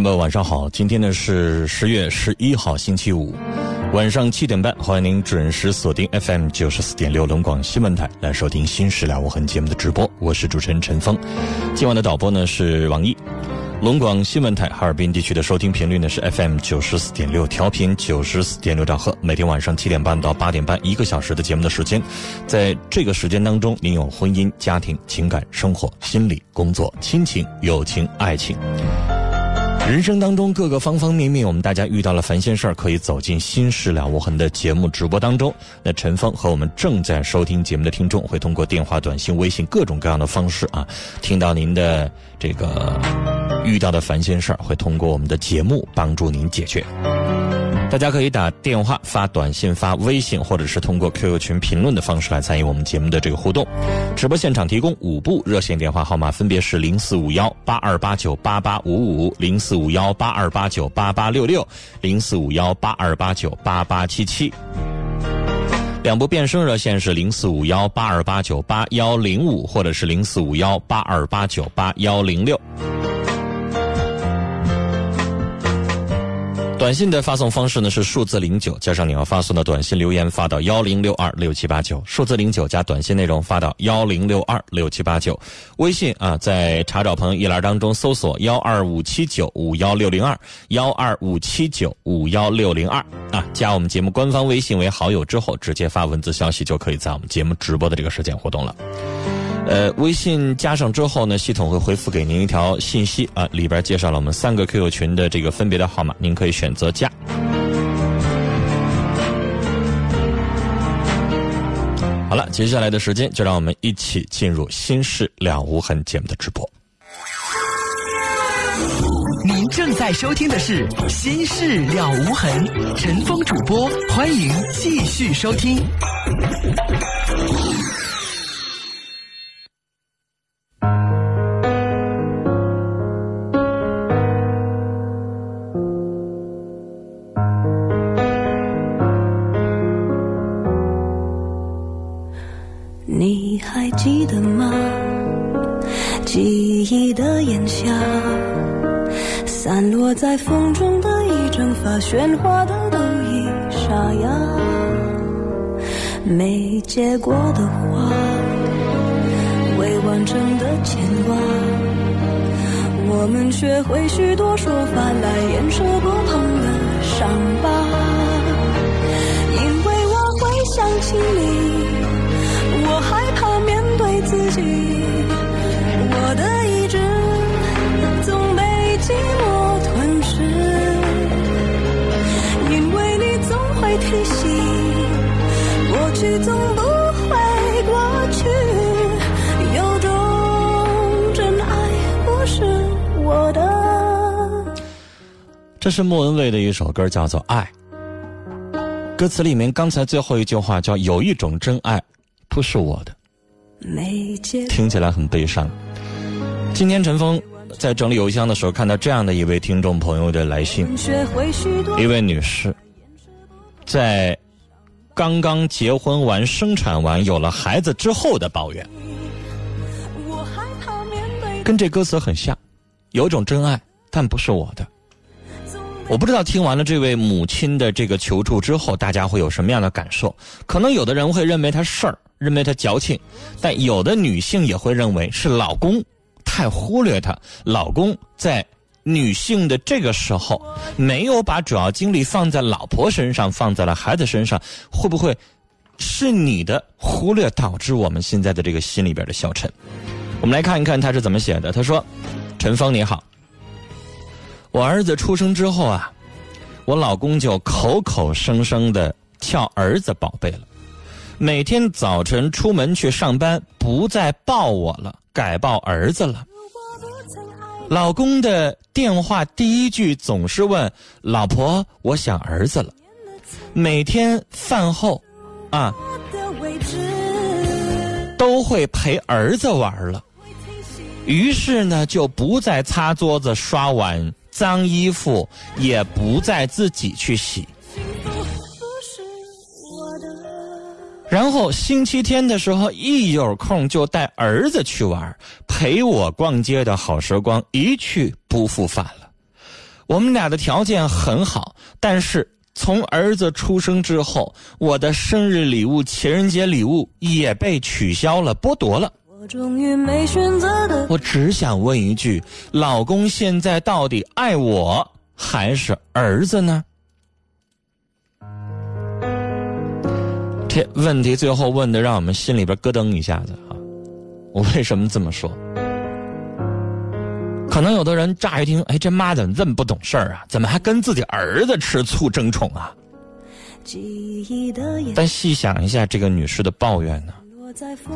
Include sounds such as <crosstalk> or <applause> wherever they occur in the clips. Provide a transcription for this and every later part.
众朋友，晚上好！今天呢是十月十一号，星期五，晚上七点半，欢迎您准时锁定 FM 九十四点六龙广新闻台来收听《新事了无痕》节目的直播。我是主持人陈峰，今晚的导播呢是王毅。龙广新闻台哈尔滨地区的收听频率呢是 FM 九十四点六，调频九十四点六兆赫。每天晚上七点半到八点半，一个小时的节目的时间，在这个时间当中，您有婚姻、家庭、情感、生活、心理、工作、亲情、友情、爱情。人生当中各个方方面面，我们大家遇到了烦心事儿，可以走进《心事了无痕》的节目直播当中。那陈峰和我们正在收听节目的听众，会通过电话、短信、微信各种各样的方式啊，听到您的这个遇到的烦心事儿，会通过我们的节目帮助您解决。大家可以打电话、发短信、发微信，或者是通过 QQ 群评论的方式来参与我们节目的这个互动。直播现场提供五部热线电话号码，分别是零四五幺八二八九八八五五、零四五幺八二八九八八六六、零四五幺八二八九八八七七。两部变声热线是零四五幺八二八九八幺零五，或者是零四五幺八二八九八幺零六。短信的发送方式呢是数字零九加上你要发送的短信留言发到幺零六二六七八九，数字零九加短信内容发到幺零六二六七八九。微信啊，在查找朋友一栏当中搜索幺二五七九五幺六零二幺二五七九五幺六零二啊，加我们节目官方微信为好友之后，直接发文字消息就可以在我们节目直播的这个时间活动了。呃，微信加上之后呢，系统会回复给您一条信息啊，里边介绍了我们三个 QQ 群的这个分别的号码，您可以选择加。好了，接下来的时间就让我们一起进入《心事了无痕》节目的直播。您正在收听的是《心事了无痕》，陈峰主播，欢迎继续收听。喧哗的都已沙哑。没结果的花，未完成的牵挂，我们学会许多说法来掩饰不同的伤疤。因为我会想起你。我害怕面对自己，我的意志总被寂寞去总不会过去，有种真爱不是我的。这是莫文蔚的一首歌，叫做《爱》。歌词里面刚才最后一句话叫“有一种真爱”。不是我的，听起来很悲伤。今天陈峰在整理邮箱的时候，看到这样的一位听众朋友的来信，一位女士，在刚刚结婚完、生产完、有了孩子之后的抱怨，跟这歌词很像。有种真爱，但不是我的。我不知道听完了这位母亲的这个求助之后，大家会有什么样的感受？可能有的人会认为她事儿，认为她矫情，但有的女性也会认为是老公太忽略她，老公在女性的这个时候没有把主要精力放在老婆身上，放在了孩子身上，会不会是你的忽略导致我们现在的这个心里边的消沉？我们来看一看他是怎么写的。他说：“陈峰你好。”我儿子出生之后啊，我老公就口口声声的叫儿子宝贝了。每天早晨出门去上班，不再抱我了，改抱儿子了。老公的电话第一句总是问：“老婆，我想儿子了。”每天饭后，啊，都会陪儿子玩了。于是呢，就不再擦桌子、刷碗。脏衣服也不再自己去洗，然后星期天的时候一有空就带儿子去玩，陪我逛街的好时光一去不复返了。我们俩的条件很好，但是从儿子出生之后，我的生日礼物、情人节礼物也被取消了，剥夺了。我终于没选择的。我只想问一句：老公现在到底爱我还是儿子呢？这问题最后问的让我们心里边咯噔一下子啊！我为什么这么说？可能有的人乍一听，哎，这妈怎么这么不懂事儿啊？怎么还跟自己儿子吃醋争宠啊？但细想一下这个女士的抱怨呢？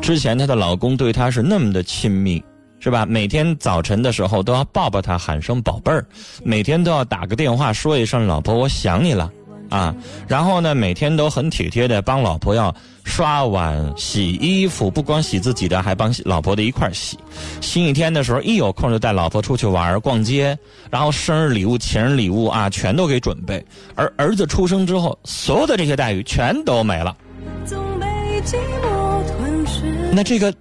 之前她的老公对她是那么的亲密，是吧？每天早晨的时候都要抱抱她，喊声宝贝儿，每天都要打个电话说一声老婆我想你了，啊，然后呢每天都很体贴的帮老婆要刷碗、洗衣服，不光洗自己的，还帮老婆的一块洗。星期天的时候一有空就带老婆出去玩、逛街，然后生日礼物、情人礼物啊全都给准备。而儿子出生之后，所有的这些待遇全都没了。那这个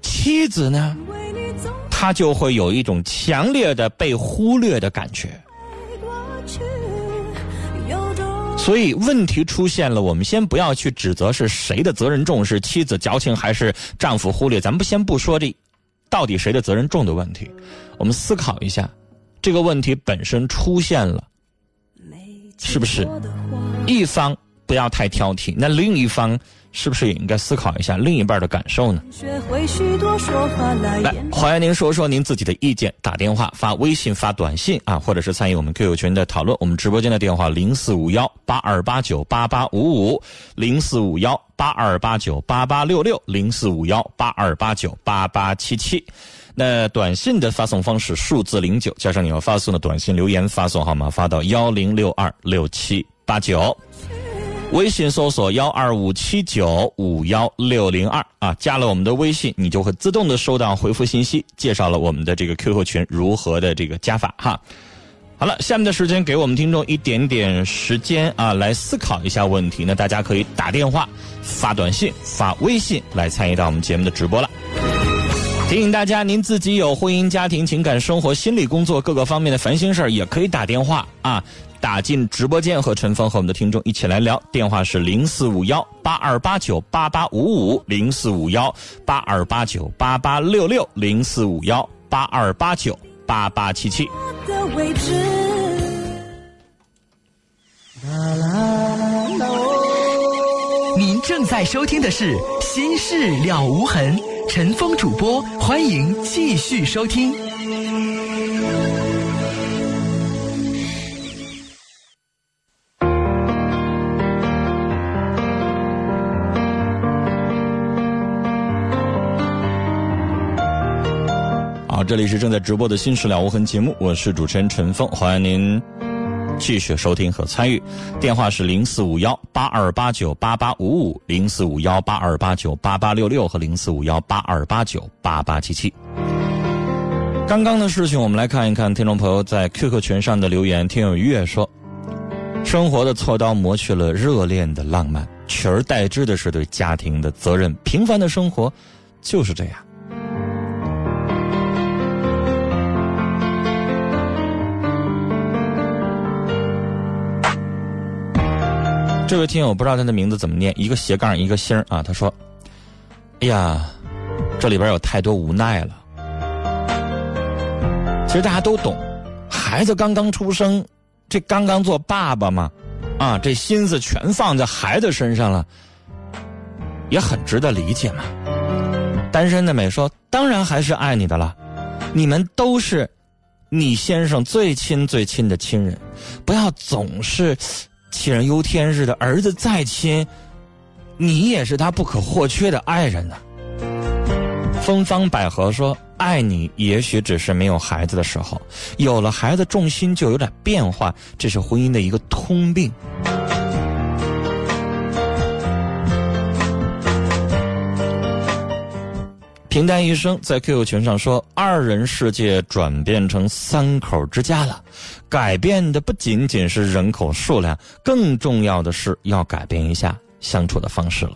妻子呢，她就会有一种强烈的被忽略的感觉。所以问题出现了，我们先不要去指责是谁的责任重，是妻子矫情还是丈夫忽略，咱们不先不说这到底谁的责任重的问题，我们思考一下，这个问题本身出现了，是不是一方不要太挑剔，那另一方？是不是也应该思考一下另一半的感受呢？来，欢迎您说说您自己的意见，打电话、发微信、发短信啊，或者是参与我们 QQ 群的讨论。我们直播间的电话零四五幺八二八九八八五五，零四五幺八二八九八八六六，零四五幺八二八九八八七七。那短信的发送方式数字零九加上你要发送的短信留言发送号码发到幺零六二六七八九。微信搜索幺二五七九五幺六零二啊，加了我们的微信，你就会自动的收到回复信息，介绍了我们的这个 QQ 群如何的这个加法哈。好了，下面的时间给我们听众一点点时间啊，来思考一下问题。那大家可以打电话、发短信、发微信来参与到我们节目的直播了。提醒大家，您自己有婚姻、家庭、情感、生活、心理、工作各个方面的烦心事儿，也可以打电话啊。打进直播间和陈峰和我们的听众一起来聊，电话是零四五幺八二八九八八五五零四五幺八二八九八八六六零四五幺八二八九八八七七。您正在收听的是《心事了无痕》，陈峰主播，欢迎继续收听。好这里是正在直播的《新事了无痕》节目，我是主持人陈峰，欢迎您继续收听和参与。电话是零四五幺八二八九八八五五、零四五幺八二八九八八六六和零四五幺八二八九八八七七。刚刚的事情，我们来看一看听众朋友在 QQ 群上的留言。听友月说：“生活的锉刀磨去了热恋的浪漫，取而代之的是对家庭的责任。平凡的生活就是这样。”这位听友不知道他的名字怎么念，一个斜杠一个星啊。他说：“哎呀，这里边有太多无奈了。其实大家都懂，孩子刚刚出生，这刚刚做爸爸嘛，啊，这心思全放在孩子身上了，也很值得理解嘛。单身的美说，当然还是爱你的了，你们都是你先生最亲最亲的亲人，不要总是。”杞人忧天似的，儿子再亲，你也是他不可或缺的爱人呢。芬芳百合说：“爱你，也许只是没有孩子的时候，有了孩子，重心就有点变化，这是婚姻的一个通病。”平淡一生在 QQ 群上说：“二人世界转变成三口之家了，改变的不仅仅是人口数量，更重要的是要改变一下相处的方式了。”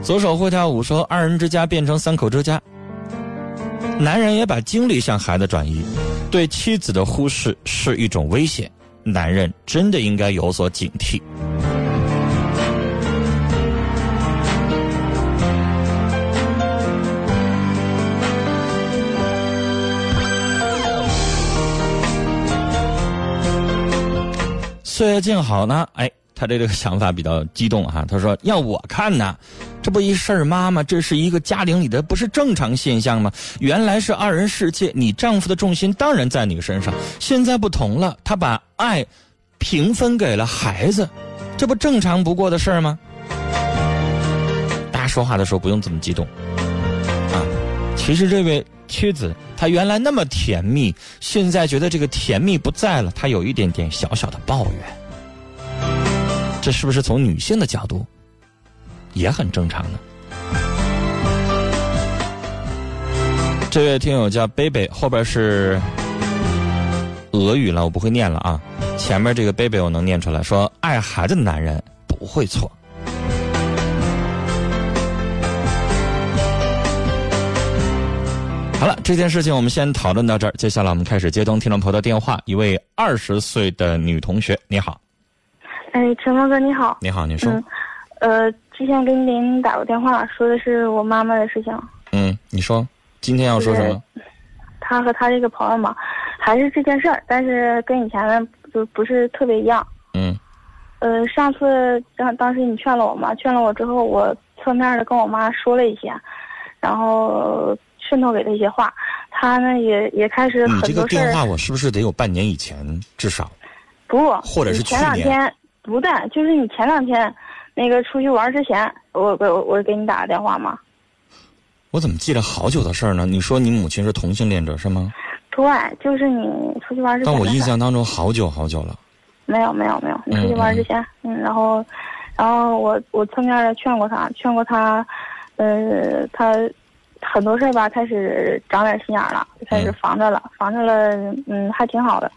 左手会跳舞说：“二人之家变成三口之家，男人也把精力向孩子转移，对妻子的忽视是一种危险，男人真的应该有所警惕。”岁月静好呢，哎，他这个想法比较激动哈。他说：“要我看呢，这不一事儿妈妈，这是一个家庭里的不是正常现象吗？原来是二人世界，你丈夫的重心当然在你身上，现在不同了，他把爱平分给了孩子，这不正常不过的事儿吗？”大家说话的时候不用这么激动。其实这位妻子她原来那么甜蜜，现在觉得这个甜蜜不在了，她有一点点小小的抱怨。这是不是从女性的角度也很正常呢？这位听友叫贝贝，后边是俄语了，我不会念了啊。前面这个贝贝我能念出来，说爱孩子的男人不会错。好了，这件事情我们先讨论到这儿。接下来我们开始接通听众朋友的电话。一位二十岁的女同学，你好。哎，陈峰哥，你好。你好，你说。嗯，呃，之前跟您打过电话，说的是我妈妈的事情。嗯，你说，今天要说什么？他和他这个朋友嘛，还是这件事儿，但是跟以前的就不是特别一样。嗯。呃，上次当当时你劝了我嘛，劝了我之后，我侧面的跟我妈说了一些，然后。渗透给他一些话，他呢也也开始很多事你这个电话我是不是得有半年以前至少？不，或者是前两天不但，就是你前两天那个出去玩之前，我我我给你打个电话吗？我怎么记得好久的事儿呢？你说你母亲是同性恋者是吗？对，就是你出去玩之前。但我印象当中好久好久了。没有没有没有，你出去玩之前，嗯，然后，然后我我侧面的劝过他，劝过他，呃，他。很多事儿吧，开始长点心眼了，就开始防着了，防着了，嗯，还挺好的。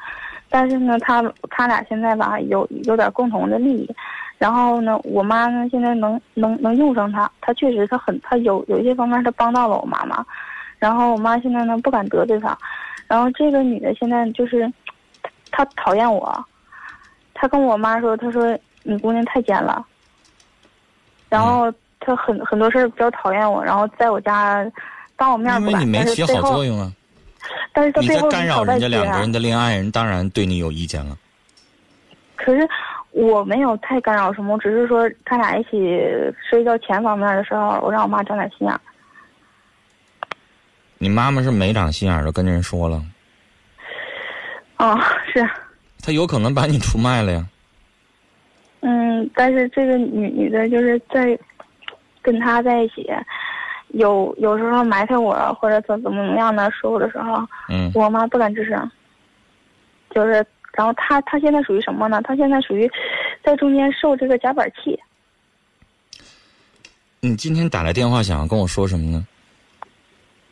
但是呢，他他俩现在吧，有有点共同的利益。然后呢，我妈呢，现在能能能用上他，他确实他很他有有一些方面他帮到了我妈妈。然后我妈现在呢不敢得罪他。然后这个女的现在就是，她讨厌我，她跟我妈说，她说你姑娘太奸了。然后。他很很多事儿比较讨厌我，然后在我家当我面因为你没起好作用啊。但是他背后干扰人家两个人的恋爱，人当然对你有意见了。可是我没有太干扰什么，只是说他俩一起涉及到钱方面的时候，我让我妈长点心眼。你妈妈是没长心眼的，跟人说了。哦，是。他有可能把你出卖了呀。嗯，但是这个女女的就是在。跟他在一起，有有时候埋汰我或者怎怎么怎么样的说我的时候，嗯，我妈不敢吱声。就是，然后他他现在属于什么呢？他现在属于在中间受这个夹板气。你今天打来电话想要跟我说什么呢？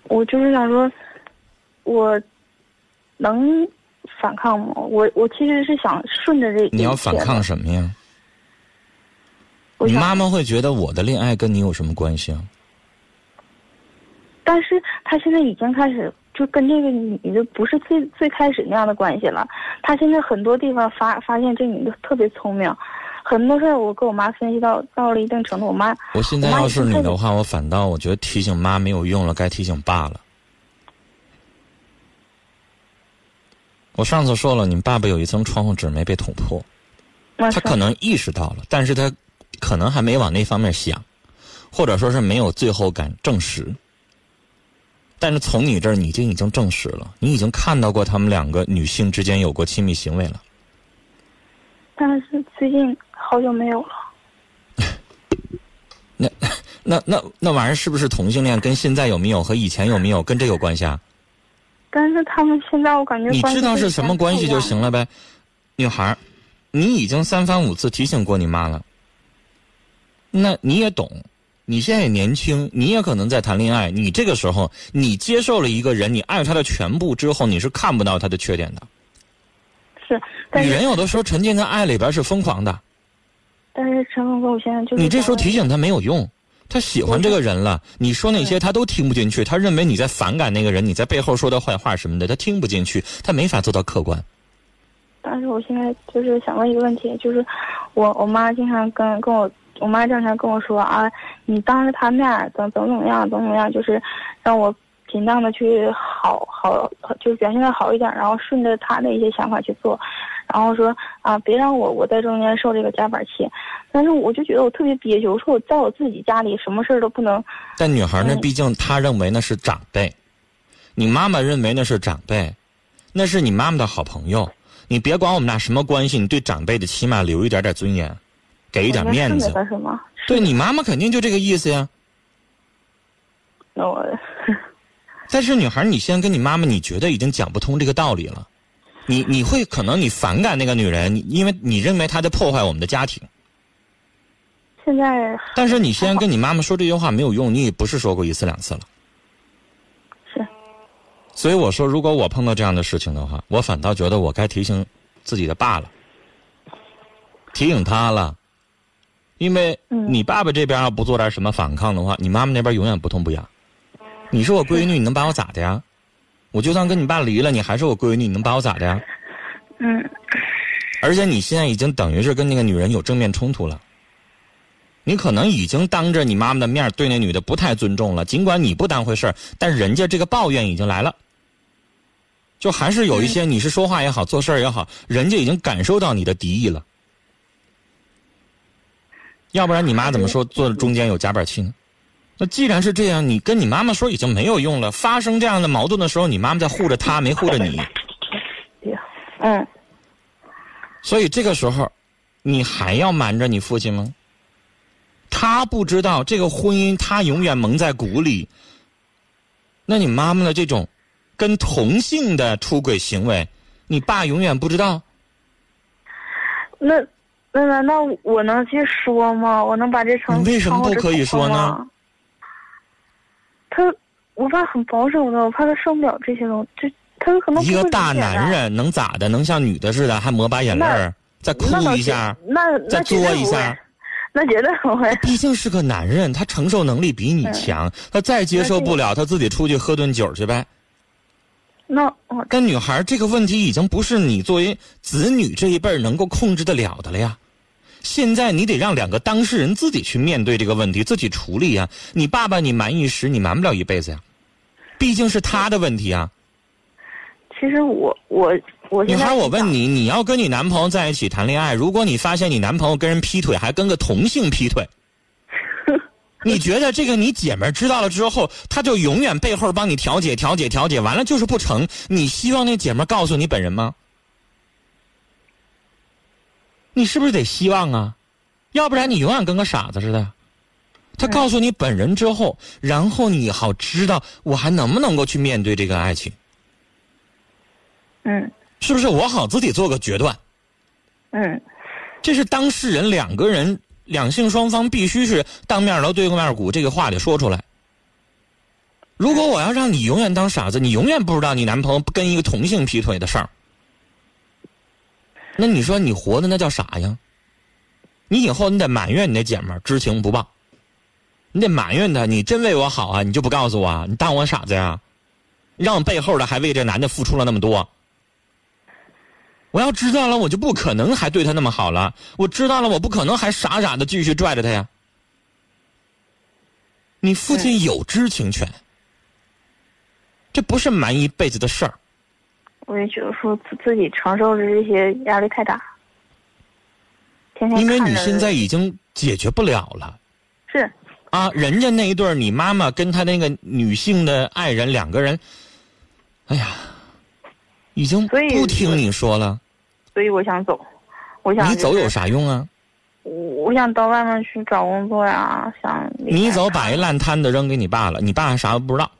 我就是想说，我能反抗吗？我我其实是想顺着这。你要反抗什么呀？你妈妈会觉得我的恋爱跟你有什么关系啊？但是她现在已经开始就跟这个女的不是最最开始那样的关系了。他现在很多地方发发现这女的特别聪明，很多事儿我跟我妈分析到到了一定程度，我妈我现在要是你的话，我反倒我觉得提醒妈没有用了，该提醒爸了。我上次说了，你爸爸有一层窗户纸没被捅破，他他可能意识到了，但是他可能还没往那方面想，或者说是没有最后敢证实。但是从你这儿，你就已经证实了，你已经看到过他们两个女性之间有过亲密行为了。但是最近好久没有了。<laughs> 那那那那玩意儿是不是同性恋？跟现在有没有和以前有没有跟这有关系啊？但是他们现在我感觉你知道是什么关系就行了。呗，女孩儿，你已经三番五次提醒过你妈了，那你也懂，你现在也年轻，你也可能在谈恋爱，你这个时候你接受了一个人，你爱他的全部之后，你是看不到他的缺点的。是，但是女人有的时候沉浸在爱里边是疯狂的，但是陈峰哥，我现在就你这时候提醒他没有用。他喜欢这个人了，你说那些他都听不进去，他认为你在反感那个人，你在背后说他坏话什么的，他听不进去，他没法做到客观。但是我现在就是想问一个问题，就是我我妈经常跟跟我，我妈经常跟我说啊，你当着她面儿怎怎么怎么样，怎么怎么样，就是让我尽量的去好好，就是表现的好一点，然后顺着她的一些想法去做，然后说啊，别让我我在中间受这个夹板气。但是我就觉得我特别憋屈，我说我在我自己家里什么事儿都不能，但女孩呢，嗯毕竟她认为那是长辈，你妈妈认为那是长辈，那是你妈妈的好朋友。你别管我们俩什么关系，你对长辈的起码留一点点尊严，给一点面子是吗？对你妈妈肯定就这个意思呀。那我 <laughs> 但是女孩，你现在跟你妈妈，你觉得已经讲不通这个道理了。你你会可能你反感那个女人，你因为你认为她在破坏我们的家庭。现在但是你现在跟你妈妈说这句话没有用，你也不是说过一次两次了。是所以我说，如果我碰到这样的事情的话，我反倒觉得我该提醒自己的爸了，提醒他了，因为嗯你爸爸这边要不做点什么反抗的话，你妈妈那边永远不痛不痒。你是我闺女，你能把我咋的呀？我就算跟你爸离了，你还是我闺女，你能把我咋的呀？嗯而且你现在已经等于是跟那个女人有正面冲突了，你可能已经当着你妈妈的面对那女的不太尊重了。尽管你不当回事儿，但人家这个抱怨已经来了，就还是有一些你是说话也好，做事儿也好，人家已经感受到你的敌意了。要不然你妈怎么说坐中间有夹板气呢？那既然是这样，你跟你妈妈说已经没有用了。发生这样的矛盾的时候，你妈妈在护着她，没护着你。嗯，所以这个时候，你还要瞒着你父亲吗？他不知道这个婚姻，他永远蒙在鼓里。那你妈妈的这种跟同性的出轨行为，你爸永远不知道。那那难道我能去说吗？我能把这成你为什么不可以说呢？他，我爸很保守的，我怕他受不了这些东西，这他可能一个大男，人能咋的？能像女的似的，还抹把眼泪儿，再哭一下，那再作一下。那绝对不会。毕竟是个男人，他承受能力比你强，他再接受不了，他自己出去喝顿酒去呗。那我跟女孩这个问题已经不是你作为子女这一辈儿能够控制得了的了呀。现在你得让两个当事人自己去面对这个问题，自己处理呀。你爸爸你瞒一时，你瞒不了一辈子呀。毕竟是他的问题啊。其实我我我女孩，我问你，你要跟你男朋友在一起谈恋爱，如果你发现你男朋友跟人劈腿，还跟个同性劈腿，<laughs> 你觉得这个你姐们儿知道了之后，她就永远背后帮你调解、调解、调解，完了就是不成？你希望那姐们儿告诉你本人吗？你是不是得希望啊？要不然你永远跟个傻子似的。他告诉你本人之后，然后你好知道我还能不能够去面对这个爱情，嗯是不是？我好自己做个决断。嗯这是当事人两个人两性双方必须是当面锣对面鼓，这个话得说出来。如果我要让你永远当傻子，你永远不知道你男朋友跟一个同性劈腿的事儿，那你说你活的那叫啥呀？你以后你得埋怨你那姐们儿知情不报，你得埋怨她，你真为我好啊，你就不告诉我啊，你当我傻子呀？让背后的还为这男的付出了那么多。我要知道了，我就不可能还对他那么好了。我知道了，我不可能还傻傻的继续拽着他呀。你父亲有知情权，这不是瞒一辈子的事儿。我也觉得说自自己承受着这些压力太大，天天因为你现在已经解决不了了是啊！人家那一对儿你妈妈跟他那个女性的爱人两个人，哎呀，已经所以不听你说了。所以我想走，我想、你走有？啥用啊？我我想到外面去找工作呀，想你走把一烂摊子扔给你爸了，你爸啥都不知道。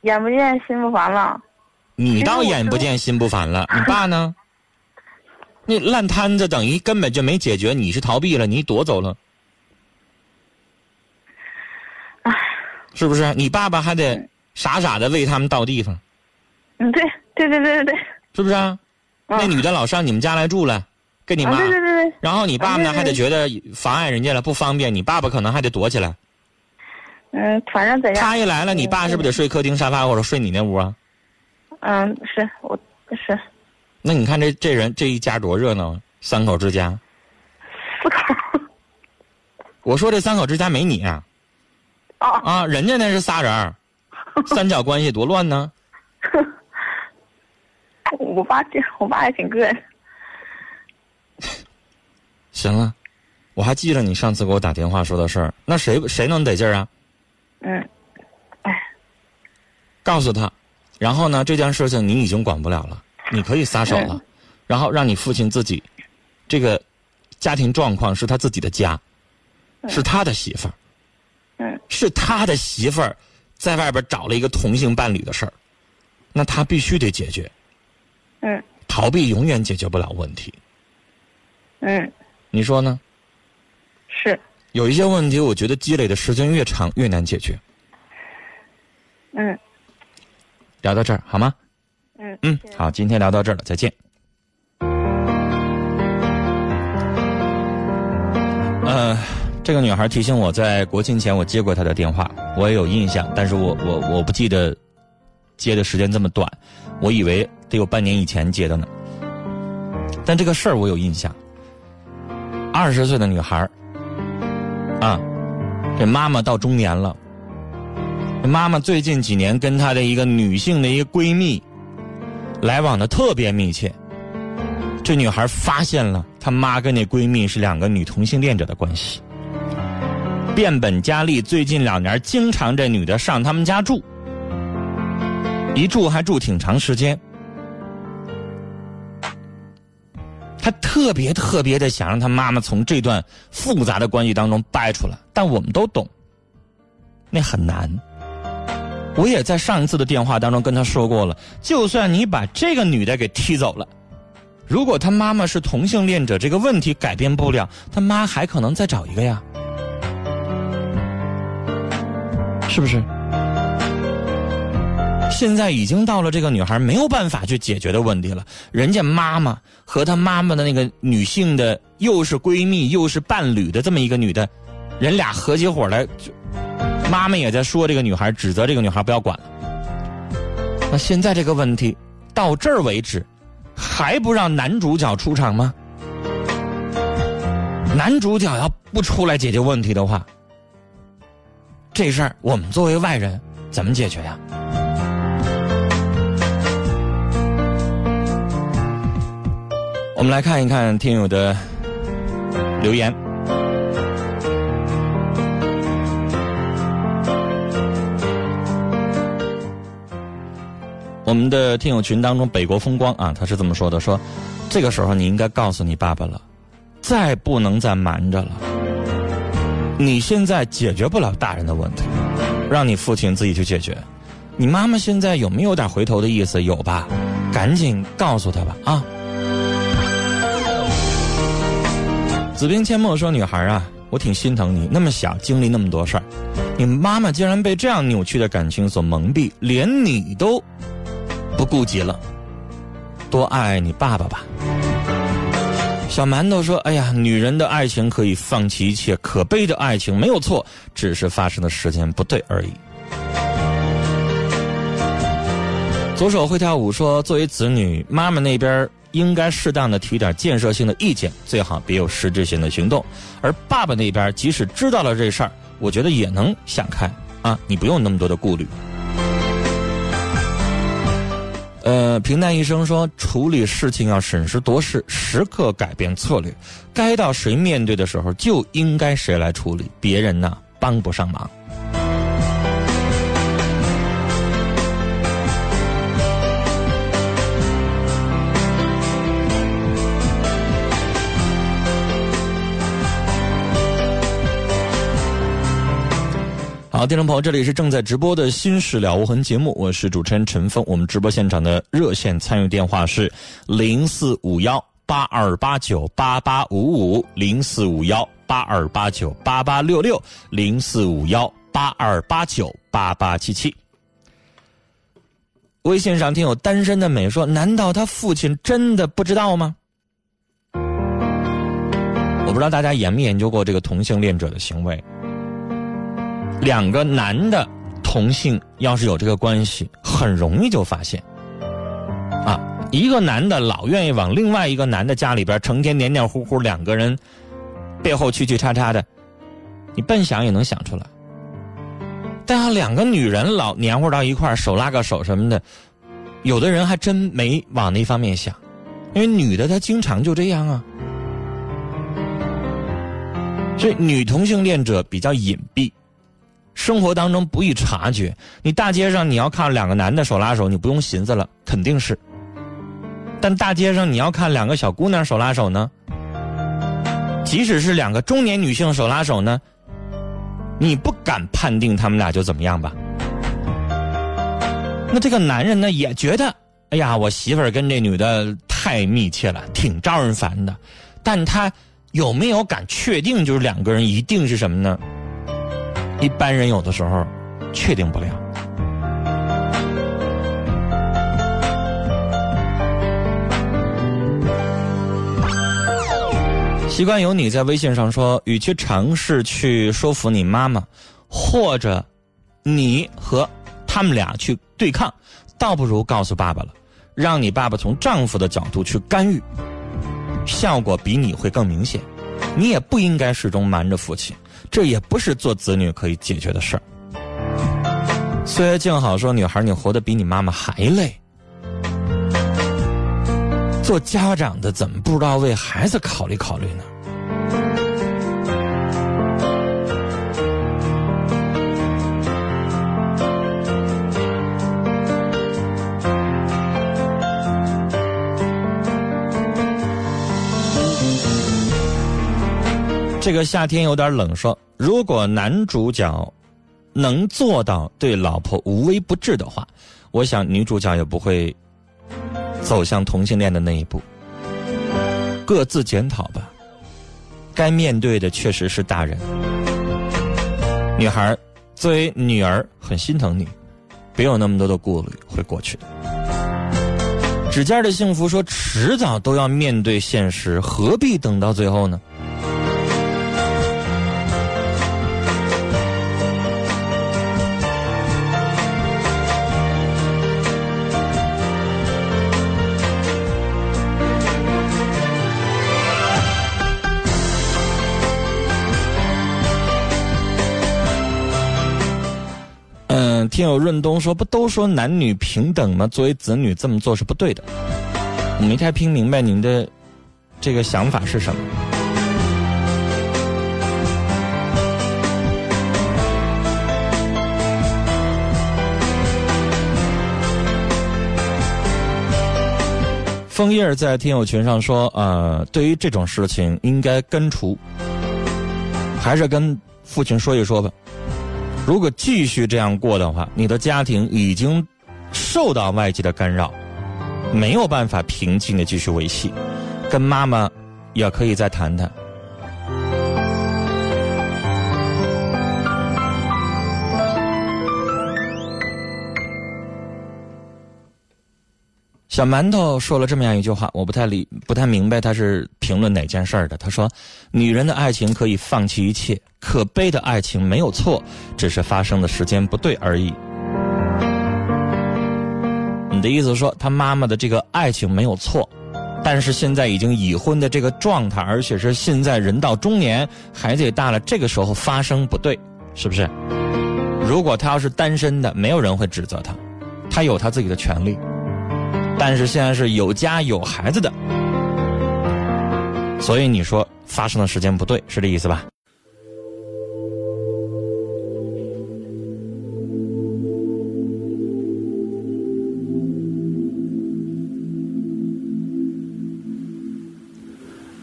眼不见心不烦了。你倒眼不见心不烦了，你爸呢？那烂摊子等于根本就没解决，你是逃避了，你躲走了，唉，是不是？你爸爸还得傻傻的为他们到地方，嗯，对对对对对对，是不是啊？嗯那女的老上你们家来住了，跟你妈啊，对对对对，然后你爸爸呢还得觉得妨碍人家了，不方便，你爸爸可能还得躲起来。嗯，反正怎样，他一来了，你爸是不是得睡客厅沙发或者睡你那屋啊？嗯，是我是那你看这这人这一家多热闹啊，三口之家。四口 <laughs> 我说这三口之家没你啊啊，啊，人家那是仨人儿，三角关系多乱呢。<laughs> 我爸这我爸还挺膈应。<laughs> 行了，我还记得你上次给我打电话说的事儿，那谁谁能得劲儿啊？嗯，告诉他，然后呢，这件事情你已经管不了了，你可以撒手了，然后让你父亲自己，这个家庭状况是他自己的家，是他的媳妇儿，嗯，是他的媳妇儿在外边找了一个同性伴侣的事儿，那他必须得解决，嗯。逃避永远解决不了问题，嗯，你说呢？是，有一些问题，我觉得积累的时间越长越难解决。嗯聊到这儿好吗？嗯嗯，好，今天聊到这儿了，再见。呃，这个女孩提醒我在国庆前我接过她的电话，我也有印象，但是我我我不记得接的时间这么短，我以为得有半年以前接的呢。但这个事儿我有印象，二十岁的女孩儿啊，这妈妈到中年了。妈妈最近几年跟她的一个女性的一个闺蜜来往的特别密切。这女孩发现了她妈跟那闺蜜是两个女同性恋者的关系，变本加厉。最近两年，经常这女的上他们家住，一住还住挺长时间。她特别特别的想让她妈妈从这段复杂的关系当中掰出来，但我们都懂，那很难。我也在上一次的电话当中跟他说过了，就算你把这个女的给踢走了，如果他妈妈是同性恋者，这个问题改变不了，他妈还可能再找一个呀，是不是？现在已经到了这个女孩没有办法去解决的问题了，人家妈妈和她妈妈的那个女性的又是闺蜜又是伴侣的这么一个女的，人俩合起伙来就。妈妈也在说这个女孩，指责这个女孩不要管了。那现在这个问题到这儿为止，还不让男主角出场吗？男主角要不出来解决问题的话，这事儿我们作为外人怎么解决呀？我们来看一看听友的留言。我们的听友群当中，北国风光啊，他是这么说的：说这个时候你应该告诉你爸爸了，再不能再瞒着了。你现在解决不了大人的问题，让你父亲自己去解决。你妈妈现在有没有点回头的意思？有吧？赶紧告诉他吧啊！子冰阡陌说：“女孩啊，我挺心疼你，那么小经历那么多事儿，你妈妈竟然被这样扭曲的感情所蒙蔽，连你都。”不顾及了，多爱爱你爸爸吧。小馒头说：“哎呀，女人的爱情可以放弃一切，可悲的爱情没有错，只是发生的时间不对而已。”左手会跳舞说，作为子女，妈妈那边应该适当的提点建设性的意见，最好别有实质性的行动。而爸爸那边即使知道了这事儿，我觉得也能想开啊，你不用那么多的顾虑。呃，平淡一生说，处理事情要审时度势，时刻改变策略，该到谁面对的时候就应该谁来处理，别人呢帮不上忙。好，听众朋友，这里是正在直播的《新事了无痕》节目，我是主持人陈峰。我们直播现场的热线参与电话是零四五幺八二八九八八五五零四五幺八二八九八八六六零四五幺八二八九八八七七。微信上听有单身的美说：“难道他父亲真的不知道吗？”我不知道大家研没研究过这个同性恋者的行为。两个男的同性要是有这个关系，很容易就发现。啊，一个男的老愿意往另外一个男的家里边，成天黏黏糊糊，两个人背后去去叉叉的，你笨想也能想出来。但要两个女人老黏糊到一块手拉个手什么的，有的人还真没往那方面想，因为女的她经常就这样啊。所以女同性恋者比较隐蔽。生活当中不易察觉，你大街上你要看两个男的手拉手，你不用寻思了，肯定是。但大街上你要看两个小姑娘手拉手呢，即使是两个中年女性手拉手呢，你不敢判定他们俩就怎么样吧？那这个男人呢也觉得，哎呀，我媳妇儿跟这女的太密切了，挺招人烦的，但他有没有敢确定就是两个人一定是什么呢？一般人有的时候确定不了。习惯有你在微信上说，与其尝试去说服你妈妈，或者你和他们俩去对抗，倒不如告诉爸爸了，让你爸爸从丈夫的角度去干预，效果比你会更明显。你也不应该始终瞒着父亲。这也不是做子女可以解决的事儿。岁月静好说：“女孩，你活得比你妈妈还累。做家长的怎么不知道为孩子考虑考虑呢？”这个夏天有点冷，说如果男主角能做到对老婆无微不至的话，我想女主角也不会走向同性恋的那一步。各自检讨吧，该面对的确实是大人。女孩作为女儿很心疼你，别有那么多的顾虑，会过去的。指尖的幸福说，迟早都要面对现实，何必等到最后呢？听友润东说：“不都说男女平等吗？作为子女这么做是不对的。”我没太听明白您的这个想法是什么。枫叶在听友群上说：“呃，对于这种事情应该根除，还是跟父亲说一说吧。”如果继续这样过的话，你的家庭已经受到外界的干扰，没有办法平静的继续维系。跟妈妈也可以再谈谈。小馒头说了这么样一句话，我不太理，不太明白他是评论哪件事的。他说：“女人的爱情可以放弃一切。”可悲的爱情没有错，只是发生的时间不对而已。你的意思说，他妈妈的这个爱情没有错，但是现在已经已婚的这个状态，而且是现在人到中年，孩子也大了，这个时候发生不对，是不是？如果他要是单身的，没有人会指责他，他有他自己的权利。但是现在是有家有孩子的，所以你说发生的时间不对，是这意思吧？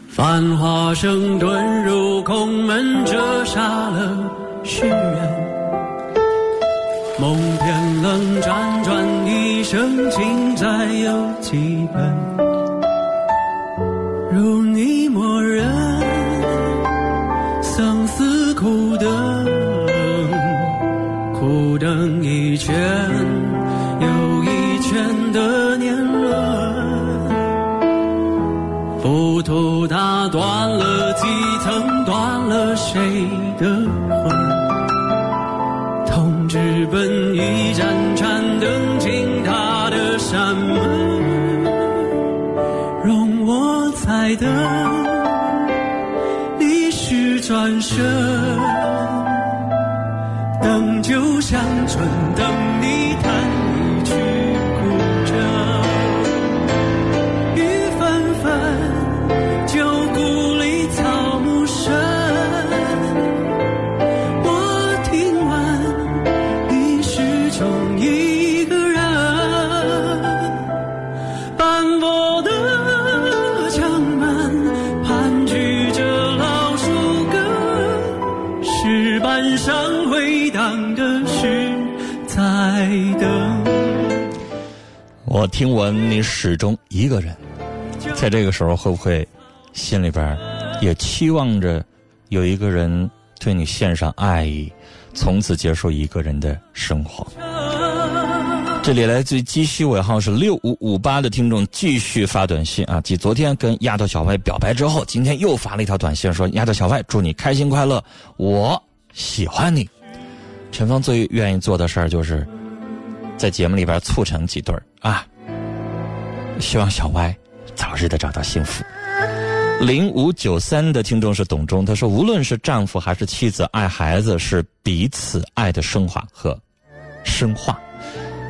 繁华声遁入空门，折煞了世人。梦偏冷，辗转一生，情债有几本？如你默认，相思苦等，苦等一圈又一圈的年轮，浮屠打断了几层，断了谁的？奔一盏盏灯，进他的山门，容我再等，我听闻你始终一个人，在这个时候会不会心里边也期望着有一个人对你献上爱意，从此结束一个人的生活？这里来自于鸡西尾号是六五五八的听众继续发短信啊，继昨天跟丫头小外表白之后，今天又发了一条短信说：“丫头小外，祝你开心快乐，我喜欢你。”陈峰最愿意做的事儿就是在节目里边促成几对儿啊，希望小歪早日的找到幸福。零五九三的听众是董忠，他说无论是丈夫还是妻子，爱孩子是彼此爱的升华和深化。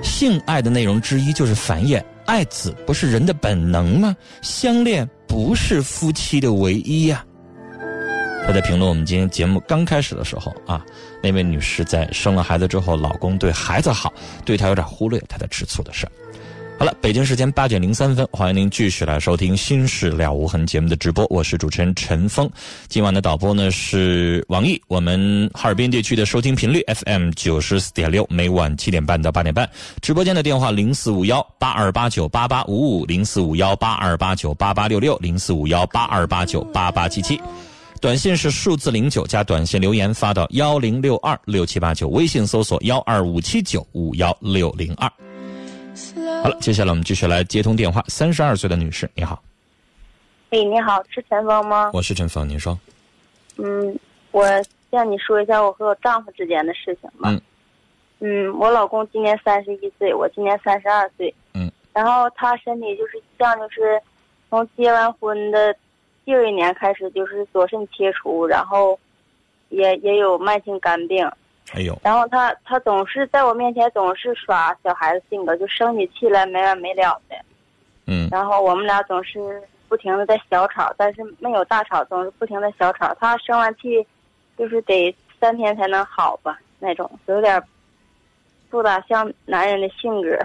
性爱的内容之一就是繁衍，爱子不是人的本能吗？相恋不是夫妻的唯一呀、他在评论我们今天节目刚开始的时候啊，那位女士在生了孩子之后，老公对孩子好，对她有点忽略她的吃醋的事儿。好了，北京时间八点零三分，欢迎您继续来收听《心事了无痕》节目的直播，我是主持人陈峰。今晚的导播呢是王毅，我们哈尔滨地区的收听频率 FM 九十四点六，每晚七点半到八点半。直播间的电话零四五幺八二八九八八五五零四五幺八二八九八八六六零四五幺八二八九八八七七。短信是数字零九加短信留言发到幺零六二六七八九，微信搜索幺二五七九五幺六零二。好了，接下来我们继续来接通电话。三十二岁的女士，你好，哎，你好，是陈峰吗？我是陈峰，您说。嗯，我向你说一下我和我丈夫之间的事情吧。嗯。嗯，我老公今年三十一岁，我今年三十二岁。嗯。然后他身体就是像就是从结完婚的第二年开始就是左肾切除，然后也也有慢性肝病。哎呦，然后他他总是在我面前总是耍小孩子性格，就生起气来没完没了的。嗯然后我们俩总是不停的在小吵，但是没有大吵，总是不停的小吵。他生完气，就是得三天才能好吧，那种有点不咋像男人的性格。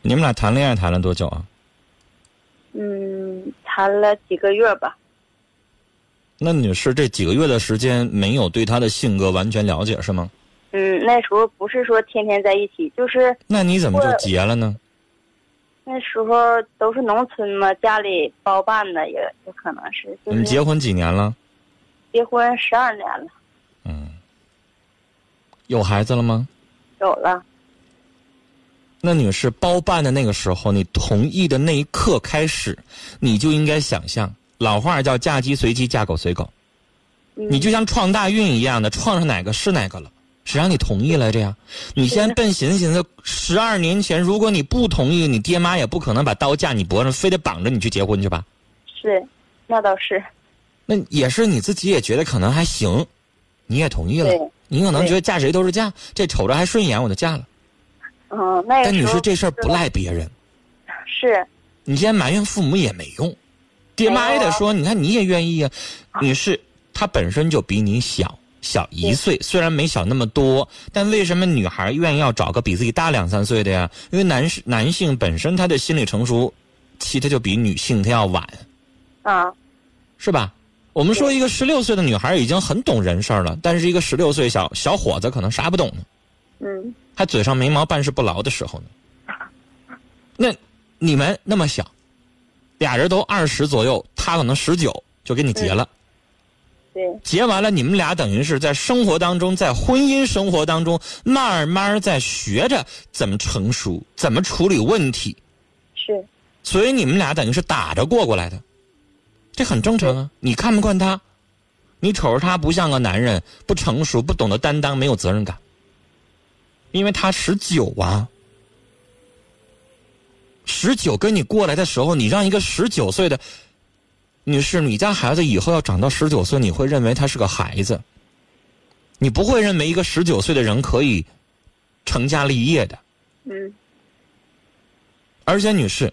你们俩谈恋爱谈了多久啊？嗯，谈了几个月吧。那女士这几个月的时间没有对他的性格完全了解是吗？嗯，那时候不是说天天在一起，就是那你怎么就结了呢？那时候都是农村嘛，家里包办的，也也可能是。就是你们结婚几年了？结婚十二年了，嗯，有孩子了吗？有了。那女士包办的那个时候，你同意的那一刻开始，你就应该想象，老话叫嫁鸡随鸡，嫁狗随狗。嗯你就像撞大运一样的，撞上哪个是哪个了，谁让你同意了？这样？你先笨寻思寻思，十二年前如果你不同意，你爹妈也不可能把刀架你脖子上，非得绑着你去结婚去吧？是，那倒是。那也是你自己也觉得可能还行，你也同意了。你可能觉得嫁谁都是嫁，这瞅着还顺眼，我就嫁了。嗯，那个但你说这事儿不赖别人，是，你现在埋怨父母也没用，爹妈也得说，你看你也愿意啊。你是他本身就比你小，小一岁，虽然没小那么多，但为什么女孩愿意要找个比自己大两三岁的呀？因为男士男性本身他的心理成熟期他就比女性他要晚，啊，是吧？我们说一个十六岁的女孩已经很懂人事儿了，但是一个十六岁小小伙子可能啥不懂呢，嗯，还嘴上没毛办事不牢的时候呢。<laughs> 那你们那么小，俩人都二十左右，他可能十九就给你结了，对，结完了，你们俩等于是在生活当中，在婚姻生活当中，慢慢在学着怎么成熟，怎么处理问题，是，所以你们俩等于是打着过过来的，这很正常啊。你看不惯他，你瞅着他不像个男人，不成熟，不懂得担当，没有责任感，因为他十九啊。十九跟你过来的时候，你让一个十九岁的女士，你家孩子以后要长到十九岁，你会认为他是个孩子，你不会认为一个十九岁的人可以成家立业的。嗯，而且，女士，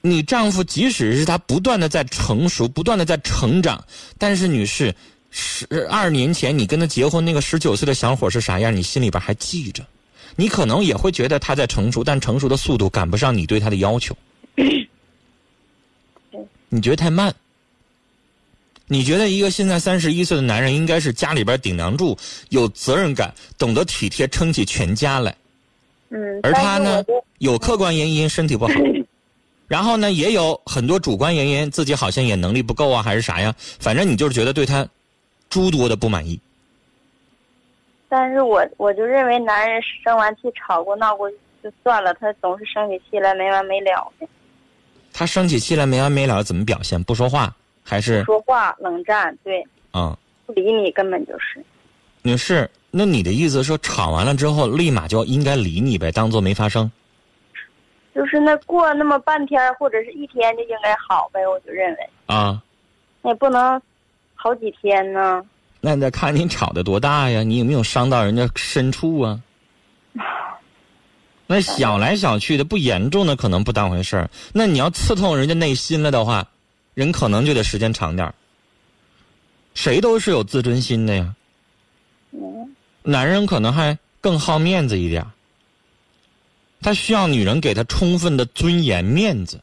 你丈夫即使是他不断的在成熟，不断的在成长，但是，女士，十二年前你跟他结婚那个十九岁的小伙是啥样，你心里边还记着。你可能也会觉得他在成熟，但成熟的速度赶不上你对他的要求。<laughs> 你觉得太慢。你觉得一个现在三十一岁的男人应该是家里边顶梁柱，有责任感，懂得体贴，撑起全家来。嗯，而他呢有客观原因身体不好，<laughs> 然后呢也有很多主观原因，自己好像也能力不够啊，还是啥呀？反正你就是觉得对他诸多的不满意。但是我我就认为男人生完气吵过闹过就算了，他总是生起气来没完没了的，他生起气来没完没了，怎么表现？不说话还是说话冷战，对，啊、不理你根本就是，女士，那你的意思说吵完了之后立马就应该理你呗，当做没发生？就是那过那么半天或者是一天就应该好呗，我就认为，啊？也不能好几天呢。那得看你吵的多大呀，你有没有伤到人家深处啊？<laughs> 那想来想去的不严重的可能不当回事儿，那你要刺痛人家内心了的话，人可能就得时间长点儿。谁都是有自尊心的呀，嗯，男人可能还更好面子一点儿，他需要女人给他充分的尊严面子。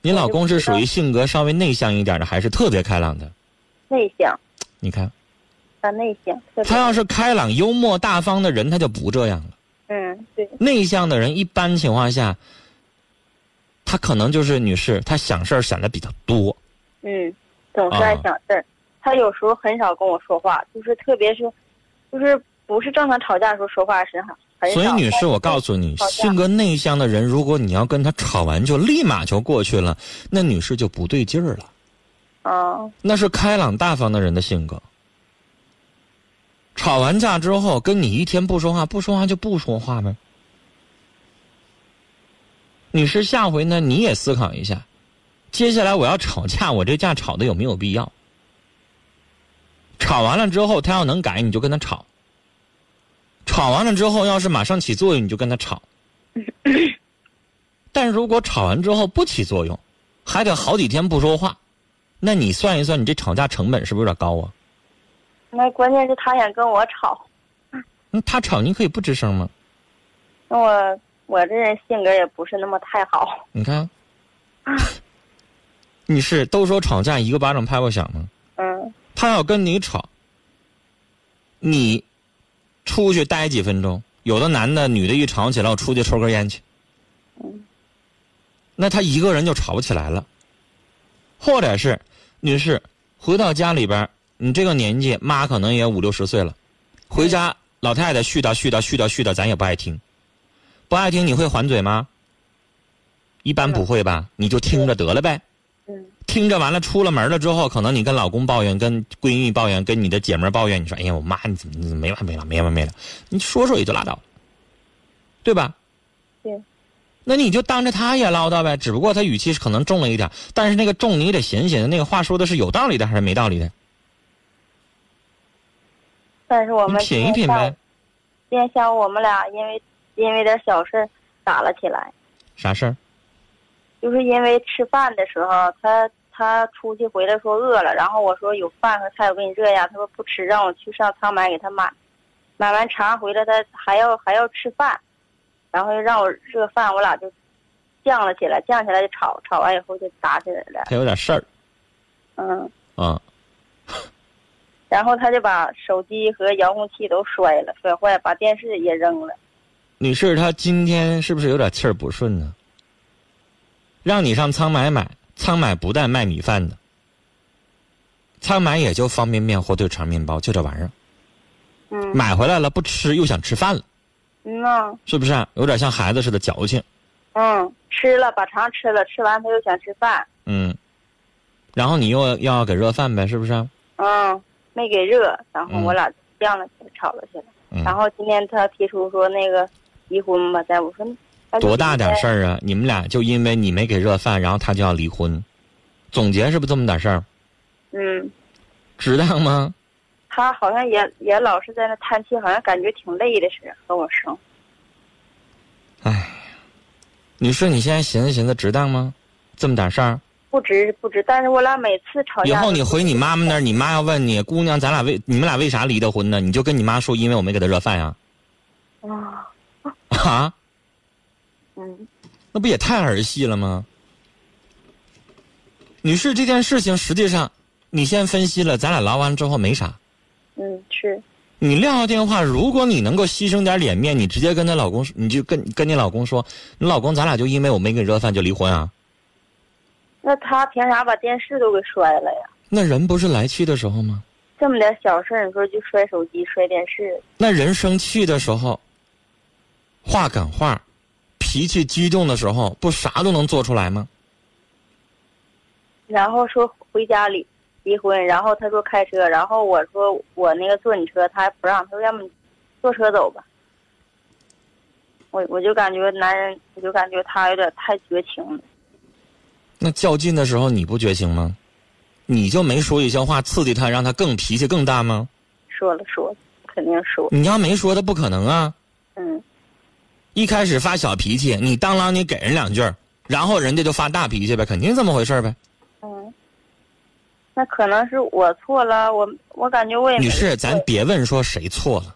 你老公是属于性格稍微内向一点的，还是特别开朗的？内向，你看，他内向，他要是开朗、幽默、大方的人，他就不这样了。嗯，对，内向的人，一般情况下，他可能就是女士，他想事儿想的比较多。嗯，总是爱啊想事儿。他有时候很少跟我说话，就是特别是，就是不是正常吵架的时候说话时很。所以，女士，我告诉你，性格内向的人，如果你要跟他吵完就立马就过去了，那女士就不对劲儿了。啊，那是开朗大方的人的性格。吵完架之后，跟你一天不说话，不说话就不说话呗。女士，下回呢你也思考一下，接下来我要吵架，我这架吵的有没有必要？吵完了之后，他要能改，你就跟他吵；吵完了之后，要是马上起作用，你就跟他吵。<coughs> 但如果吵完之后不起作用，还得好几天不说话，那你算一算，你这吵架成本是不是有点高啊？那关键是他想跟我吵，那他吵你可以不吱声吗？那我我这人性格也不是那么太好。你看，你是都说吵架一个巴掌拍不响吗？嗯他要跟你吵，你出去待几分钟，有的男的、女的一吵起来，我出去抽根烟去，嗯那他一个人就吵不起来了。或者是，女士回到家里边儿，你这个年纪，妈可能也五六十岁了，回家老太太絮叨絮叨絮叨絮叨，咱也不爱听，不爱听你会还嘴吗？一般不会吧，你就听着得了呗。嗯听着完了，出了门了之后，可能你跟老公抱怨，跟闺蜜抱怨，跟你的姐们抱怨，你说：“哎呀，我妈你怎么你怎么没完没了，没完没了？”你说说也就拉倒，对吧？对。那你就当着他也唠叨呗，只不过他语气可能重了一点，但是那个重你得寻寻，那个话说的是有道理的还是没道理的？你但是我们品一品呗。今天下午我们俩因为因为点小事儿打了起来，啥事儿？就是因为吃饭的时候，他他出去回来说饿了，然后我说有饭和菜我给你热呀，他说不吃，让我去上仓买给他买，买完茶回来他还要还要吃饭，然后又让我热饭，我俩就犟了起来，犟起来就吵，吵完以后就打起来了，他有点事儿嗯，啊。然后他就把手机和遥控器都摔了，摔坏，把电视也扔了。女士，她今天是不是有点气儿不顺呢？让你上仓买买，仓买不但卖米饭的，仓买也就方便面、火腿肠、面包，就这玩意儿。嗯买回来了不吃，又想吃饭了，嗯呐，是不是啊、有点像孩子似的矫情？嗯，吃了把肠吃了，吃完他又想吃饭，嗯。然后你又要要给热饭呗，是不是啊？嗯，没给热，然后嗯我俩犟了吵了起来。嗯然后今天他提出说那个离婚吧，在我说多大点事儿？啊！你们俩就因为你没给热饭，然后他就要离婚，总结是不是这么点事儿？嗯，值当吗？他好像也也老是在那叹气，好像感觉挺累的似的，和我生。女士，你现在寻思寻思，值当吗？这么点事儿？不值不值，但是我俩每次吵架，以后你回你妈妈那儿，你妈要问你，姑娘，咱俩为你们俩为啥离的婚呢？你就跟你妈说，因为我没给她热饭呀。啊，<laughs> 啊，嗯那不也太儿戏了吗？女士，这件事情实际上，你先分析了，咱俩聊完之后没啥。嗯是，你撂下电话，如果你能够牺牲点脸面，你直接跟她老公，你就跟跟你老公说，你老公，咱俩就因为我没给你热饭就离婚啊？那他凭啥把电视都给摔了呀？那人不是来气的时候吗？这么点小事儿，你说就摔手机、摔电视，那人生气的时候，话赶话，脾气激动的时候，不啥都能做出来吗？然后说回家里离婚，然后他说开车，然后我说我那个坐你车，他还不让，他说要么你坐车走吧。我我就感觉男人，我就感觉他有点太绝情了。那较劲的时候你不绝情吗？你就没说一些话刺激他，让他更脾气更大吗？说了说了，肯定说，你要没说，他不可能啊！嗯一开始发小脾气，你当啷你给人两句儿，然后人家就发大脾气呗，肯定这么回事儿呗。嗯。那可能是我错了，我我感觉我也女士，咱别问说谁错了，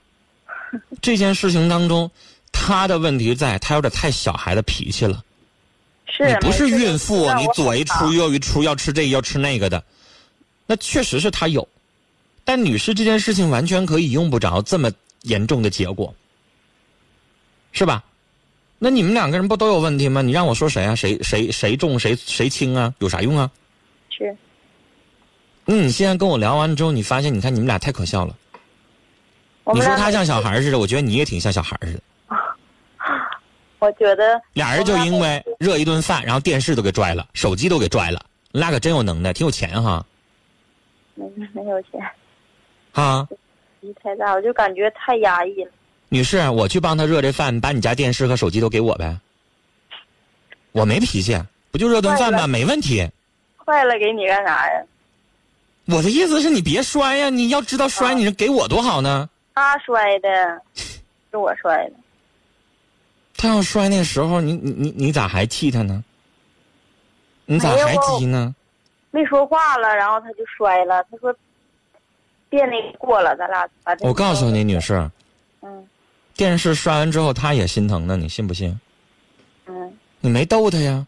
<laughs> 这件事情当中，他的问题在他有点太小孩子脾气了。是你不是孕妇，你左一出右一出，要吃这个要吃那个的，那确实是他有。但女士这件事情完全可以用不着这么严重的结果，是吧？那你们两个人不都有问题吗？你让我说谁啊？谁谁谁重谁谁轻啊？有啥用啊？是那你现在跟我聊完之后，你发现你看你们俩太可笑了。你说他像小孩似的，我觉得你也挺像小孩似的。我觉得俩人就因为热一顿饭，然后电视都给拽了，手机都给拽了，你俩可真有能耐，挺有钱哈没没有钱，啊！脾气太大，我就感觉太压抑了。女士，我去帮他热这饭，把你家电视和手机都给我呗。我没脾气，不就热顿饭吗？没问题。坏了给你干啥呀？我的意思是你别摔呀，你要知道摔，啊你是给我多好呢。他摔的，<laughs> 是我摔的。他要摔那时候，你你你你咋还气他呢？你咋还急呢？没说话了，然后他就摔了。他说：“别那过了，咱俩把这我告诉你，女士，嗯电视摔完之后，他也心疼呢，你信不信？嗯，你没逗他呀？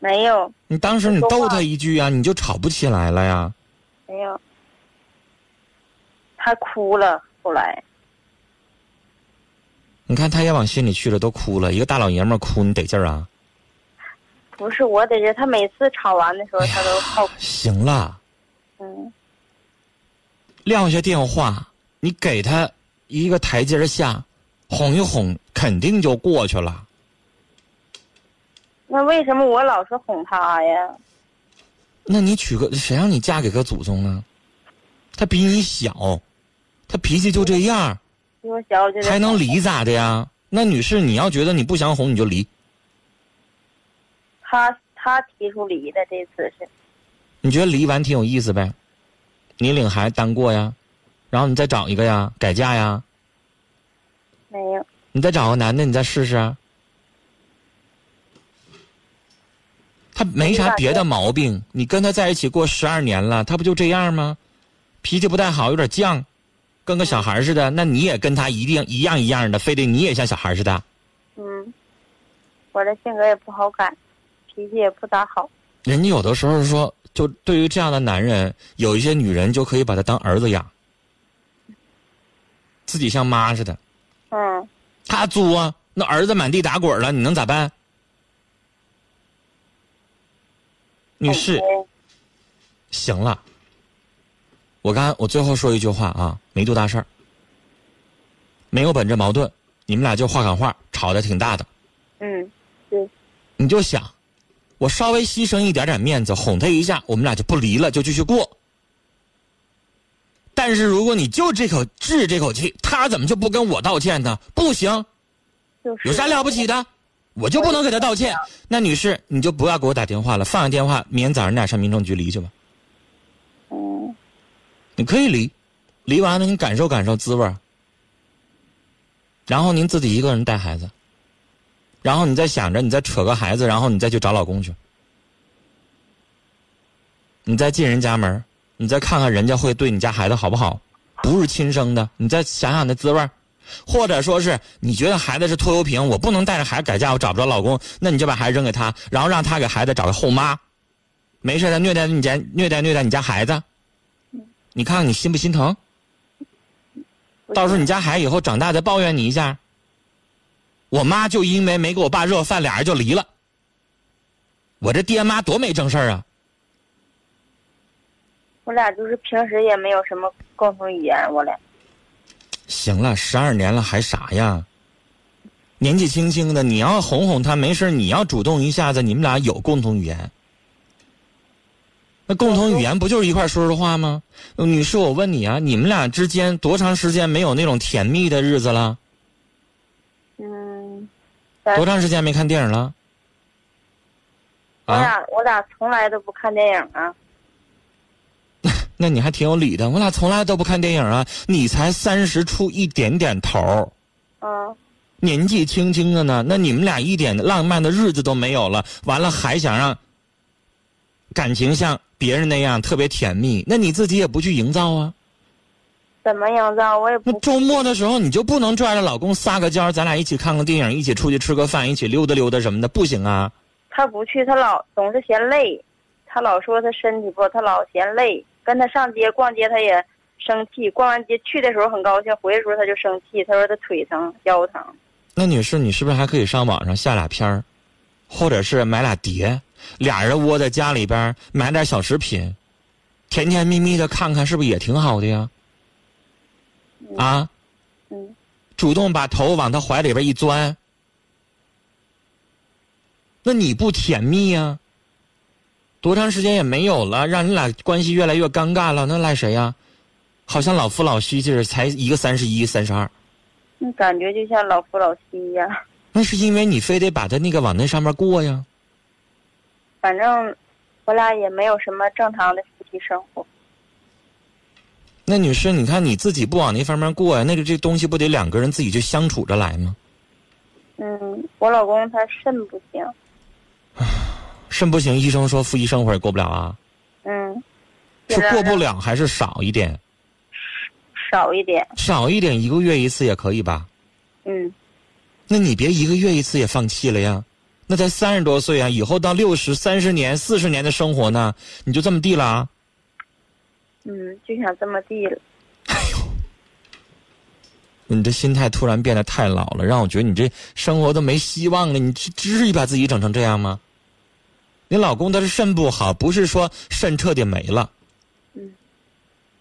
没有你当时你逗他一句呀，你就吵不起来了呀。没有，他哭了。后来你看他也往心里去了，都哭了。一个大老爷们儿哭，你得劲儿啊？不是我得劲，他每次吵完的时候，他都好行了，嗯撂下电话，你给他一个台阶下，哄一哄，肯定就过去了。那为什么我老是哄他呀？那你娶个谁让你嫁给个祖宗呢？他比你小，他脾气就这样，比我小，我觉得还能离咋的呀？那女士，你要觉得你不想哄，你就离。他他提出离的这次是，你觉得离完挺有意思呗？你领孩子单过呀，然后你再找一个呀，改嫁呀，没有，你再找个男的，你再试试啊。他没啥别的毛病，你跟他在一起过十二年了，他不就这样吗？脾气不太好，有点犟，跟个小孩似的。那你也跟他一定一样一样的，非得你也像小孩似的。嗯，我的性格也不好改，脾气也不咋好。人家有的时候说，就对于这样的男人，有一些女人就可以把他当儿子养，自己像妈似的。嗯，他作啊，那儿子满地打滚了，你能咋办？女士，哎行了，我刚我最后说一句话啊，没多大事儿，没有本质矛盾，你们俩就话赶话，吵得挺大的，嗯，对，你就想，我稍微牺牲一点点面子，哄他一下，我们俩就不离了，就继续过。但是如果你就这口治这口气，他怎么就不跟我道歉呢？不行，就是有啥了不起的？我就不能给他道歉。那女士，你就不要给我打电话了，放下电话，明天早上你俩上民政局离去吧。嗯，你可以离，离完了你感受感受滋味儿。然后您自己一个人带孩子，然后你再想着你再扯个孩子，然后你再去找老公去，你再进人家门，你再看看人家会对你家孩子好不好，不是亲生的，你再想想那滋味儿。或者说是你觉得孩子是拖油瓶，我不能带着孩子改嫁，我找不着老公，那你就把孩子扔给他，然后让他给孩子找个后妈，没事的虐待你家虐待虐待你家孩子，你看看你心不心疼？不到时候你家孩子以后长大再抱怨你一下。我妈就因为没给我爸热饭，俩人就离了。我这爹妈多没正事儿啊！我俩就是平时也没有什么共同语言，我俩。行了，十二年了还傻呀？年纪轻轻的，你要哄哄他没事儿你要主动一下子，你们俩有共同语言。那共同语言不就是一块说说话吗？呃女士，我问你啊，你们俩之间多长时间没有那种甜蜜的日子了？嗯，多长时间没看电影了？啊，我俩我俩从来都不看电影啊。<laughs> 那你还挺有理的。我俩从来都不看电影啊，你才三十出一点点头儿，嗯，年纪轻轻的呢。那你们俩一点浪漫的日子都没有了，完了还想让感情像别人那样特别甜蜜，那你自己也不去营造啊？怎么营造我也不那周末的时候你就不能拽着老公撒个娇，咱俩一起看个电影，一起出去吃个饭，一起溜达溜达什么的，不行啊？他不去，他老总是嫌累，他老说他身体不好，他老嫌累。跟他上街逛街，他也生气。逛完街去的时候很高兴，回的时候他就生气。他说他腿疼、腰疼。那女士，你是不是还可以上网上下俩片儿，或者是买俩碟，俩人窝在家里边儿买点小食品，甜甜蜜蜜的看看，是不是也挺好的呀？啊，嗯，主动把头往他怀里边一钻，那你不甜蜜呀？多长时间也没有了，让你俩关系越来越尴尬了，那赖谁呀？好像老夫老妻似的，才一个三十一、三十二。那感觉就像老夫老妻一样。那是因为你非得把他那个往那上面过呀。反正我俩也没有什么正常的夫妻生活。那女士，你看你自己不往那方面过呀，那个这东西不得两个人自己就相处着来吗？嗯，我老公他肾不行。肾不行，医生说夫妻生活也过不了啊。嗯，是过不了，了还是少一点？少一点。少一点，一个月一次也可以吧？嗯，那你别一个月一次也放弃了呀。那才三十多岁啊，以后到六十、三十年、四十年的生活呢，你就这么地了啊？嗯，就想这么地了。你这心态突然变得太老了，让我觉得你这生活都没希望了。你至至于把自己整成这样吗？你老公他是肾不好，不是说肾彻底没了。嗯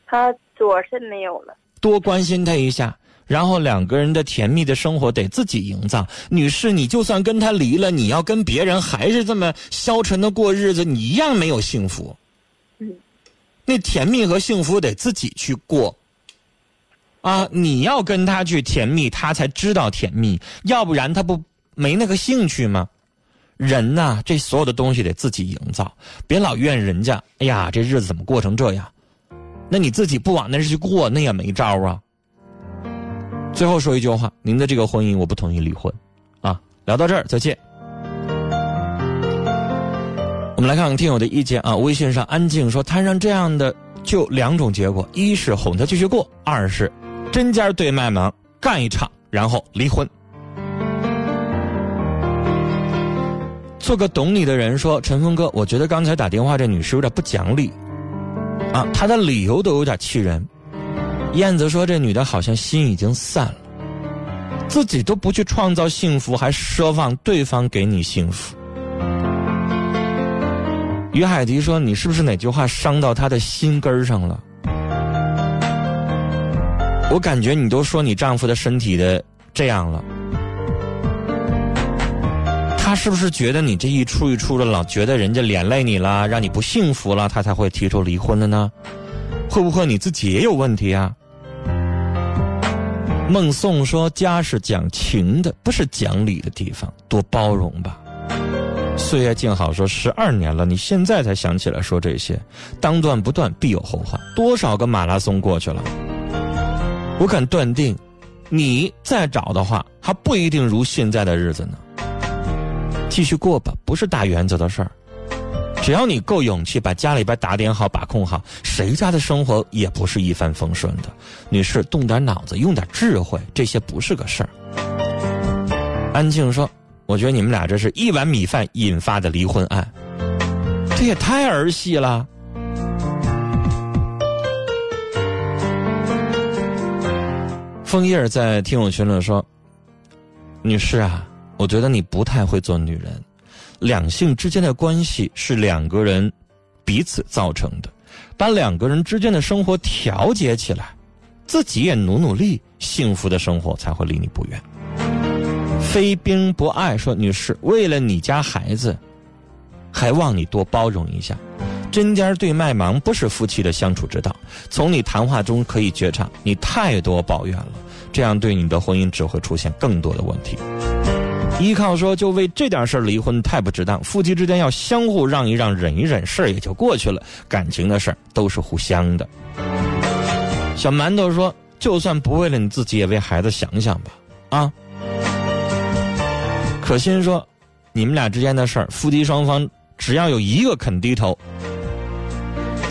他左肾没有了。多关心他一下，然后两个人的甜蜜的生活得自己营造。女士，你就算跟他离了，你要跟别人还是这么消沉的过日子，你一样没有幸福。嗯，那甜蜜和幸福得自己去过。啊，你要跟他去甜蜜，他才知道甜蜜，要不然他不没那个兴趣吗？人呐，这所有的东西得自己营造，别老怨人家。哎呀，这日子怎么过成这样？那你自己不往那儿去过，那也没招啊。最后说一句话，您的这个婚姻我不同意离婚，啊，聊到这儿再见。我们来看看听友的意见啊，微信上安静说，摊上这样的就两种结果，一是哄他继续过，二是针尖对麦芒干一场，然后离婚。做个懂你的人说，陈峰哥，我觉得刚才打电话这女士有点不讲理，啊，她的理由都有点气人。燕子说，这女的好像心已经散了，自己都不去创造幸福，还奢望对方给你幸福。于海迪说，你是不是哪句话伤到她的心根儿上了？我感觉你都说你丈夫的身体的这样了。他是不是觉得你这一出一出的，老觉得人家连累你了，让你不幸福了，他才会提出离婚的呢？会不会你自己也有问题啊？孟颂说：“家是讲情的，不是讲理的地方，多包容吧。”岁月静好说：“十二年了，你现在才想起来说这些，当断不断，必有后患。多少个马拉松过去了，我敢断定，你再找的话，还不一定如现在的日子呢。”继续过吧，不是大原则的事儿。只要你够勇气，把家里边打点好、把控好，谁家的生活也不是一帆风顺的。女士，动点脑子，用点智慧，这些不是个事儿。安静说：“我觉得你们俩这是一碗米饭引发的离婚案，这也太儿戏了。”枫叶在听友群里说：“女士啊。”我觉得你不太会做女人，两性之间的关系是两个人彼此造成的，把两个人之间的生活调节起来，自己也努努力，幸福的生活才会离你不远。非兵不爱说，女士，为了你家孩子，还望你多包容一下。针尖对麦芒不是夫妻的相处之道。从你谈话中可以觉察，你太多抱怨了，这样对你的婚姻只会出现更多的问题。依靠说就为这点事离婚太不值当，夫妻之间要相互让一让、忍一忍，事儿也就过去了。感情的事儿都是互相的。小馒头说：“就算不为了你自己，也为孩子想想吧。”啊。可心说：“你们俩之间的事儿，夫妻双方只要有一个肯低头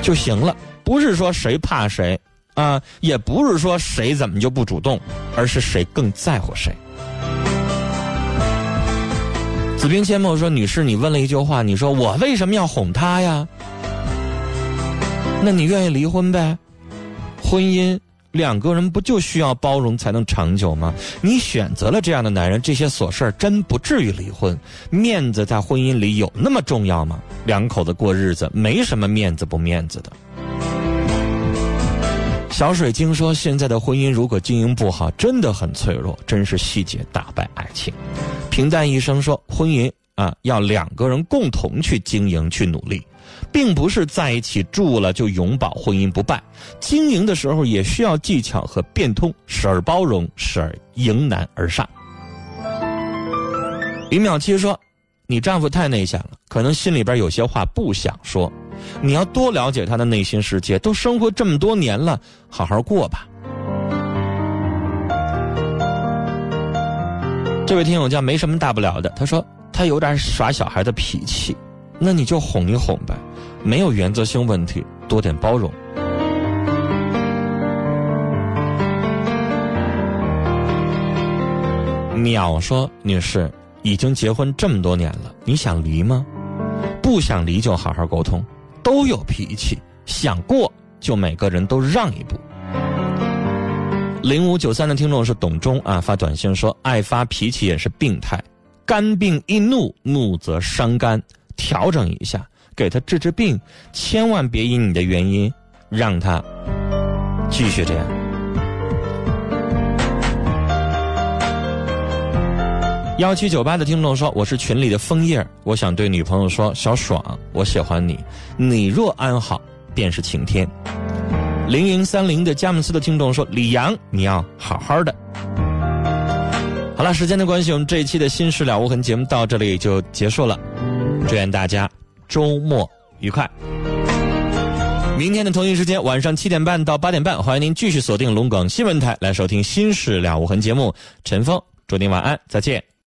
就行了，不是说谁怕谁啊，也不是说谁怎么就不主动，而是谁更在乎谁。”子冰阡陌说：“女士，你问了一句话，你说我为什么要哄他呀？那你愿意离婚呗？婚姻两个人不就需要包容才能长久吗？你选择了这样的男人，这些琐事真不至于离婚。面子在婚姻里有那么重要吗？两口子过日子没什么面子不面子的。”小水晶说：“现在的婚姻如果经营不好，真的很脆弱，真是细节打败爱情。”平淡一生说：“婚姻啊，要两个人共同去经营、去努力，并不是在一起住了就永保婚姻不败。经营的时候也需要技巧和变通，时而包容，时而迎难而上。”李淼七说：“你丈夫太内向了，可能心里边有些话不想说。你要多了解他的内心世界。都生活这么多年了，好好过吧。”这位听友叫没什么大不了的，他说他有点耍小孩的脾气，那你就哄一哄呗，没有原则性问题，多点包容。淼说：“女士，已经结婚这么多年了，你想离吗？不想离就好好沟通，都有脾气，想过就每个人都让一步。”零五九三的听众是董忠啊，发短信说爱发脾气也是病态，肝病易怒，怒则伤肝，调整一下，给他治治病，千万别因你的原因让他继续这样。幺七九八的听众说我是群里的枫叶，我想对女朋友说小爽，我喜欢你，你若安好，便是晴天。零零三零的佳木斯的听众说：“李阳，你要好好的。”好了，时间的关系，我们这一期的《心事了无痕》节目到这里就结束了。祝愿大家周末愉快。明天的同一时间，晚上七点半到八点半，欢迎您继续锁定龙广新闻台来收听《心事了无痕》节目。陈峰，祝您晚安，再见。